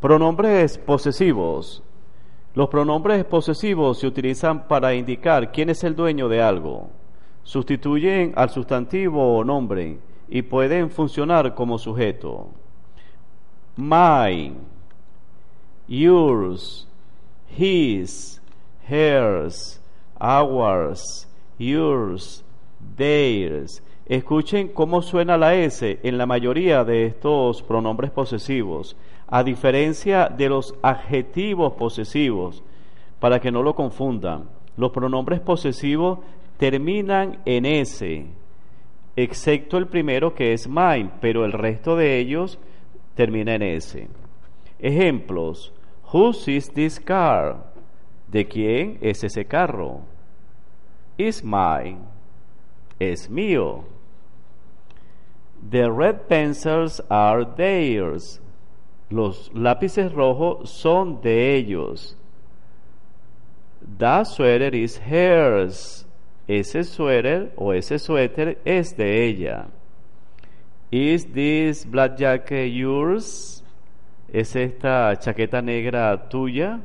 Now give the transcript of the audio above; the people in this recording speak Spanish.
Pronombres posesivos. Los pronombres posesivos se utilizan para indicar quién es el dueño de algo. Sustituyen al sustantivo o nombre y pueden funcionar como sujeto. Mine, yours, his, hers, ours, yours, theirs. Escuchen cómo suena la S en la mayoría de estos pronombres posesivos, a diferencia de los adjetivos posesivos, para que no lo confundan. Los pronombres posesivos terminan en S, excepto el primero que es mine, pero el resto de ellos termina en S. Ejemplos. Whose is this car? ¿De quién es ese carro? Is mine. Es mío. The red pencils are theirs. Los lápices rojos son de ellos. That sweater is hers. Ese suéter o ese suéter es de ella. Is this black jacket yours? ¿Es esta chaqueta negra tuya?